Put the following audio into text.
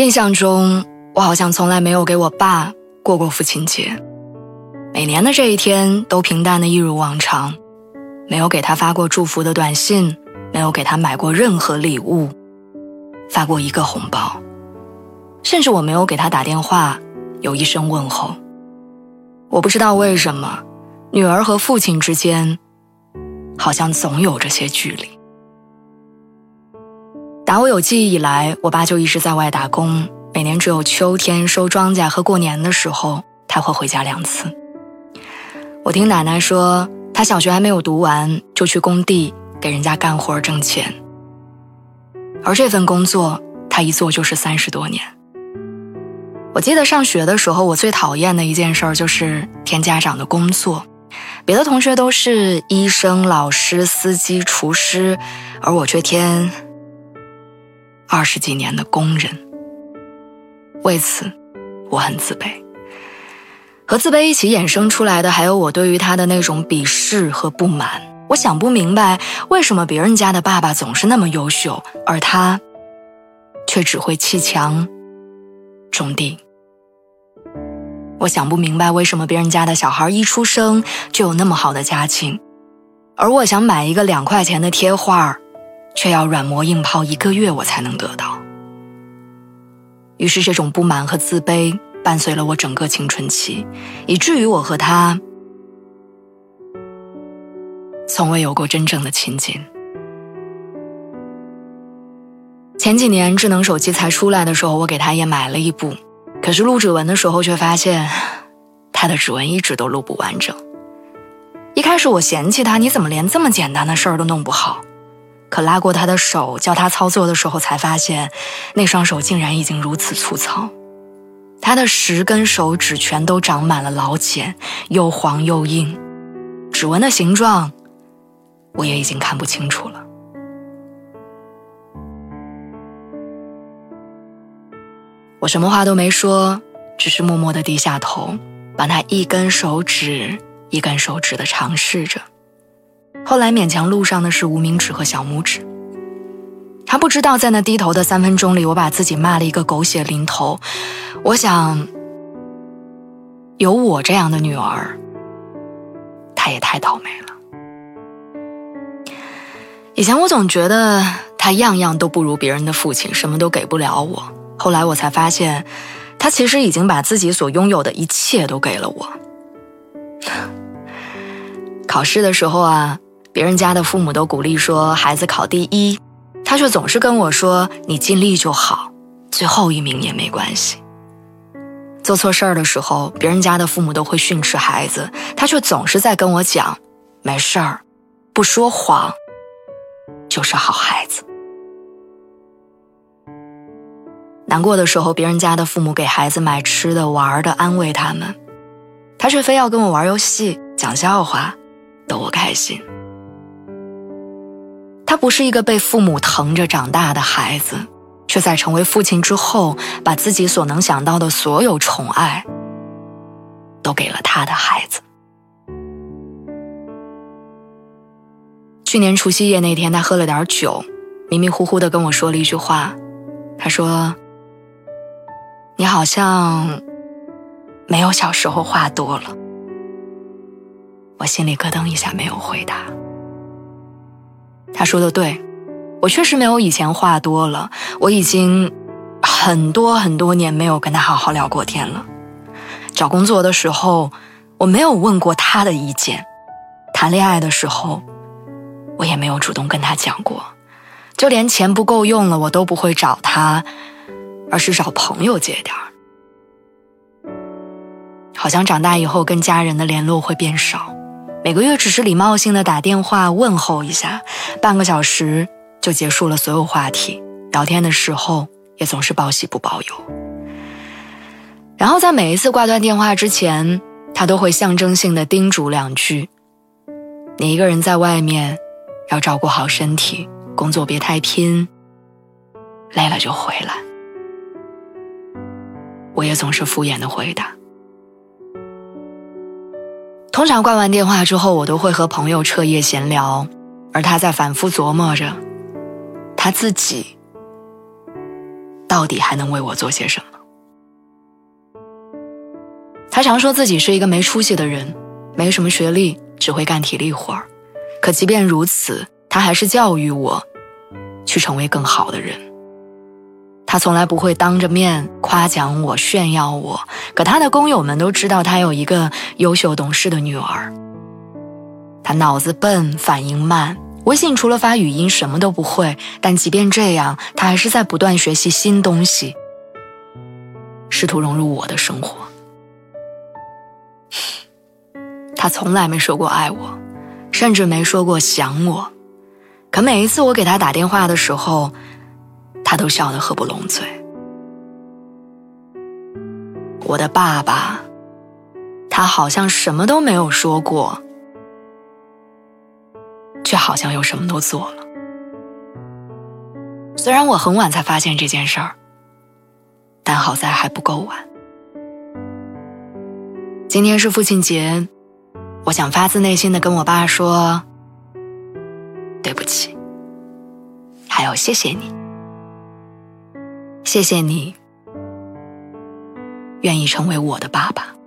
印象中，我好像从来没有给我爸过过父亲节。每年的这一天都平淡的一如往常，没有给他发过祝福的短信，没有给他买过任何礼物，发过一个红包，甚至我没有给他打电话有一声问候。我不知道为什么，女儿和父亲之间好像总有这些距离。打我有记忆以来，我爸就一直在外打工。每年只有秋天收庄稼和过年的时候，他会回家两次。我听奶奶说，他小学还没有读完，就去工地给人家干活挣钱。而这份工作，他一做就是三十多年。我记得上学的时候，我最讨厌的一件事就是填家长的工作。别的同学都是医生、老师、司机、厨师，而我却填。二十几年的工人，为此我很自卑。和自卑一起衍生出来的，还有我对于他的那种鄙视和不满。我想不明白，为什么别人家的爸爸总是那么优秀，而他却只会砌墙、种地。我想不明白，为什么别人家的小孩一出生就有那么好的家境，而我想买一个两块钱的贴画却要软磨硬泡一个月，我才能得到。于是，这种不满和自卑伴随了我整个青春期，以至于我和他从未有过真正的亲近。前几年智能手机才出来的时候，我给他也买了一部，可是录指纹的时候却发现，他的指纹一直都录不完整。一开始我嫌弃他，你怎么连这么简单的事儿都弄不好？可拉过他的手，教他操作的时候，才发现，那双手竟然已经如此粗糙。他的十根手指全都长满了老茧，又黄又硬，指纹的形状，我也已经看不清楚了。我什么话都没说，只是默默的低下头，把他一根手指一根手指的尝试着。后来勉强录上的是无名指和小拇指。他不知道，在那低头的三分钟里，我把自己骂了一个狗血淋头。我想，有我这样的女儿，他也太倒霉了。以前我总觉得他样样都不如别人的父亲，什么都给不了我。后来我才发现，他其实已经把自己所拥有的一切都给了我。考试的时候啊。别人家的父母都鼓励说孩子考第一，他却总是跟我说你尽力就好，最后一名也没关系。做错事儿的时候，别人家的父母都会训斥孩子，他却总是在跟我讲没事儿，不说谎就是好孩子。难过的时候，别人家的父母给孩子买吃的玩的安慰他们，他却非要跟我玩游戏讲笑话，逗我开心。他不是一个被父母疼着长大的孩子，却在成为父亲之后，把自己所能想到的所有宠爱，都给了他的孩子。去年除夕夜那天，他喝了点酒，迷迷糊糊的跟我说了一句话，他说：“你好像没有小时候话多了。”我心里咯噔一下，没有回答。他说的对，我确实没有以前话多了。我已经很多很多年没有跟他好好聊过天了。找工作的时候，我没有问过他的意见；谈恋爱的时候，我也没有主动跟他讲过。就连钱不够用了，我都不会找他，而是找朋友借点儿。好像长大以后跟家人的联络会变少，每个月只是礼貌性的打电话问候一下，半个小时就结束了所有话题。聊天的时候也总是报喜不报忧。然后在每一次挂断电话之前，他都会象征性的叮嘱两句：“你一个人在外面，要照顾好身体，工作别太拼，累了就回来。”我也总是敷衍的回答。通常挂完电话之后，我都会和朋友彻夜闲聊，而他在反复琢磨着，他自己到底还能为我做些什么。他常说自己是一个没出息的人，没什么学历，只会干体力活儿。可即便如此，他还是教育我，去成为更好的人。他从来不会当着面夸奖我、炫耀我，可他的工友们都知道他有一个优秀懂事的女儿。他脑子笨，反应慢，微信除了发语音什么都不会。但即便这样，他还是在不断学习新东西，试图融入我的生活。他从来没说过爱我，甚至没说过想我，可每一次我给他打电话的时候。他都笑得合不拢嘴。我的爸爸，他好像什么都没有说过，却好像又什么都做了。虽然我很晚才发现这件事儿，但好在还不够晚。今天是父亲节，我想发自内心的跟我爸说：“对不起，还要谢谢你。”谢谢你，愿意成为我的爸爸。